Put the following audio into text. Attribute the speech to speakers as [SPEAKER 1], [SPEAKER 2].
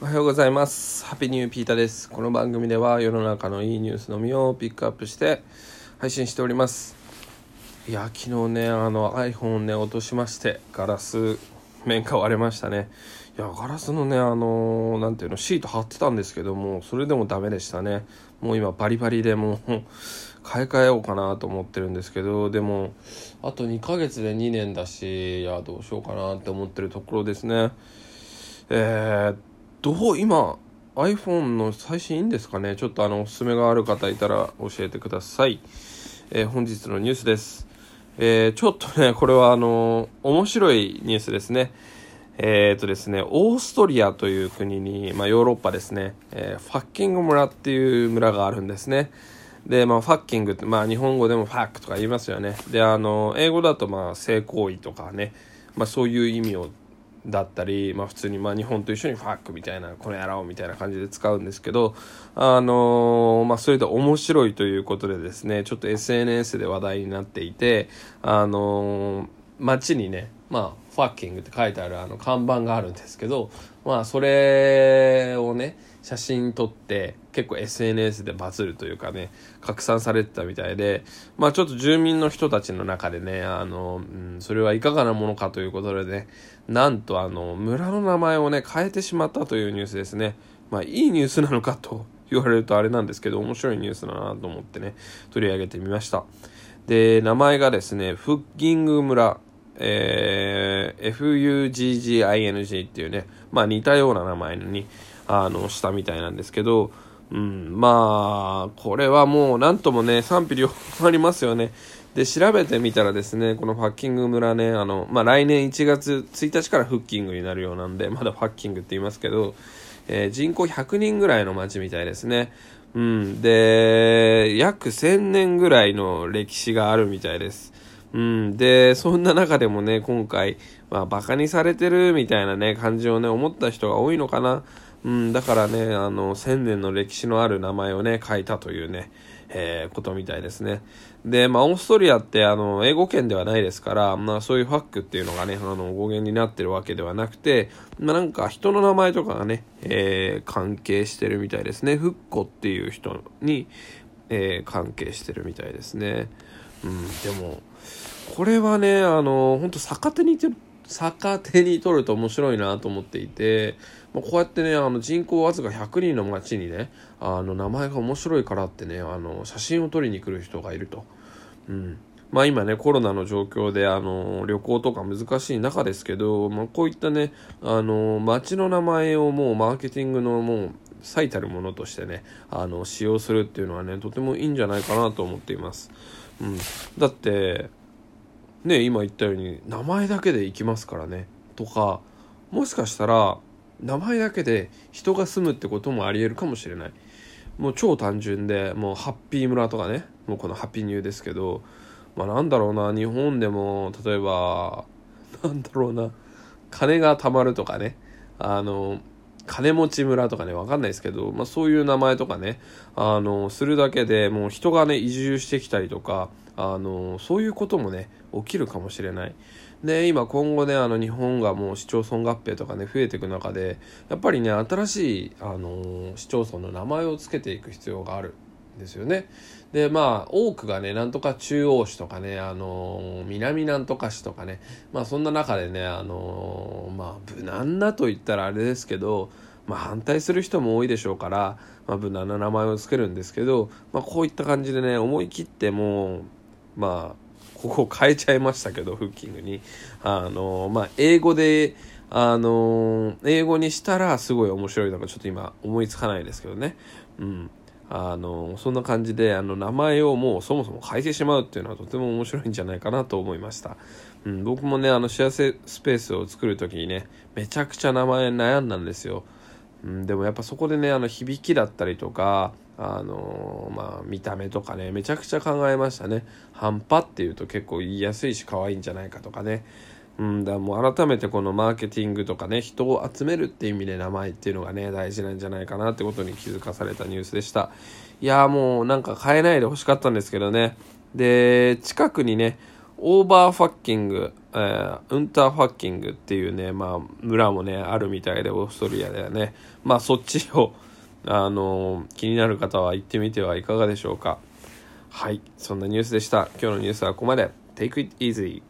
[SPEAKER 1] おはようございます。ハッピーニューピーターです。この番組では世の中のいいニュースのみをピックアップして配信しております。いや昨日ねあの iPhone をね落としましてガラス面が割れましたね。いやガラスのねあの何ていうのシート貼ってたんですけどもそれでもダメでしたね。もう今バリバリでもう買い替えようかなと思ってるんですけどでもあと2ヶ月で2年だしいやどうしようかなって思ってるところですね。えー、どう今 iPhone の最新いいんですかね？ちょっとあのおすすめがある方いたら教えてください、えー、本日のニュースです。えー、ちょっとねこれはあの面白いニュースですね。えっ、とですね、オーストリアという国に、まあ、ヨーロッパですね、え、ファッキング村っていう村があるんですね。で、まあ、ファッキングって、まあ、日本語でもファックとか言いますよね。で、あの、英語だと、まあ、性行為とかね、まあ、そういう意味を、だったり、まあ、普通に、まあ、日本と一緒にファックみたいな、この野郎みたいな感じで使うんですけど、あのまあ、それで面白いということでですね、ちょっと SNS で話題になっていて、あの街にね、まあ、ファッキングって書いてあるあの看板があるんですけど、まあ、それをね、写真撮って結構 SNS でバズるというかね拡散されてたみたいでまあちょっと住民の人たちの中でねあの、うん、それはいかがなものかということでねなんとあの村の名前をね変えてしまったというニュースですね。まあいいニュースなのかと言われるとあれなんですけど面白いニュースだなと思ってね取り上げてみました。で名前がですねフッギング村。えー、FUGGING っていうね、まあ似たような名前にあのしたみたいなんですけど、うん、まあこれはもう何ともね賛否両方ありますよね。で調べてみたらですねこのファッキング村ねあの、まあ、来年1月1日からフッキングになるようなんでまだファッキングって言いますけど、えー、人口100人ぐらいの町みたいですね。うん、で約1000年ぐらいの歴史があるみたいです。うん、で、そんな中でもね、今回、まあ、馬鹿にされてるみたいなね、感じをね、思った人が多いのかな。うん、だからね、あの、千年の歴史のある名前をね、書いたというね、えー、ことみたいですね。で、まあ、オーストリアって、あの、英語圏ではないですから、まあ、そういうファックっていうのがね、あの、語源になってるわけではなくて、まあ、なんか人の名前とかがね、えー、関係してるみたいですね。フッコっていう人に、えー、関係してるみたいですね。うん、でも、これはね、あの、本当逆手に逆手に取ると面白いなと思っていて、まあ、こうやってねあの人口わずか100人の町にねあの名前が面白いからってねあの写真を撮りに来る人がいると。うんまあ今ね、コロナの状況で、あの、旅行とか難しい中ですけど、まあこういったね、あの、街の名前をもうマーケティングのもう最たるものとしてね、あの、使用するっていうのはね、とてもいいんじゃないかなと思っています。うん。だって、ね、今言ったように、名前だけで行きますからね、とか、もしかしたら、名前だけで人が住むってこともありえるかもしれない。もう超単純でもうハッピー村とかね。もうこのハッピーニューですけどまあなんだろうな日本でも例えばなんだろうな金が貯まるとかね。あの金持ち村とかねわかんないですけど、まあ、そういう名前とかねあのするだけでもう人がね移住してきたりとかあのそういうこともね起きるかもしれない。で今今後ねあの日本がもう市町村合併とかね増えていく中でやっぱりね新しいあの市町村の名前を付けていく必要がある。ですよね。でまあ多くがねなんとか中央市とかねあの南なんとか市とかねまあそんな中でねあのまあ無難なと言ったらあれですけどまあ、反対する人も多いでしょうから、まあ、無難な名前を付けるんですけど、まあ、こういった感じでね思い切ってもうまあここ変えちゃいましたけどフッキングに。あのまあ英語であの英語にしたらすごい面白いのかちょっと今思いつかないですけどね。うん。あのそんな感じであの名前をもうそもそも変えてしまうっていうのはとても面白いんじゃないかなと思いました、うん、僕もねあの幸せスペースを作る時にねめちゃくちゃ名前悩んだんですよ。うん、でもやっぱそこでねあの響きだったりとかあの、まあ見た目とかねめちゃくちゃ考えましたね。半端っていうと結構言いやすいし可愛いんじゃないかとかね。うんだもう改めてこのマーケティングとかね人を集めるっていう意味で名前っていうのがね大事なんじゃないかなってことに気づかされたニュースでしたいやもうなんか変えないでほしかったんですけどねで近くにねオーバーファッキング、えー、ウンターファッキングっていうね、まあ、村もね、あるみたいで、オーストリアではね。まあ、そっちを、あのー、気になる方は行ってみてはいかがでしょうか。はい、そんなニュースでした。今日のニュースはここまで。Take it easy.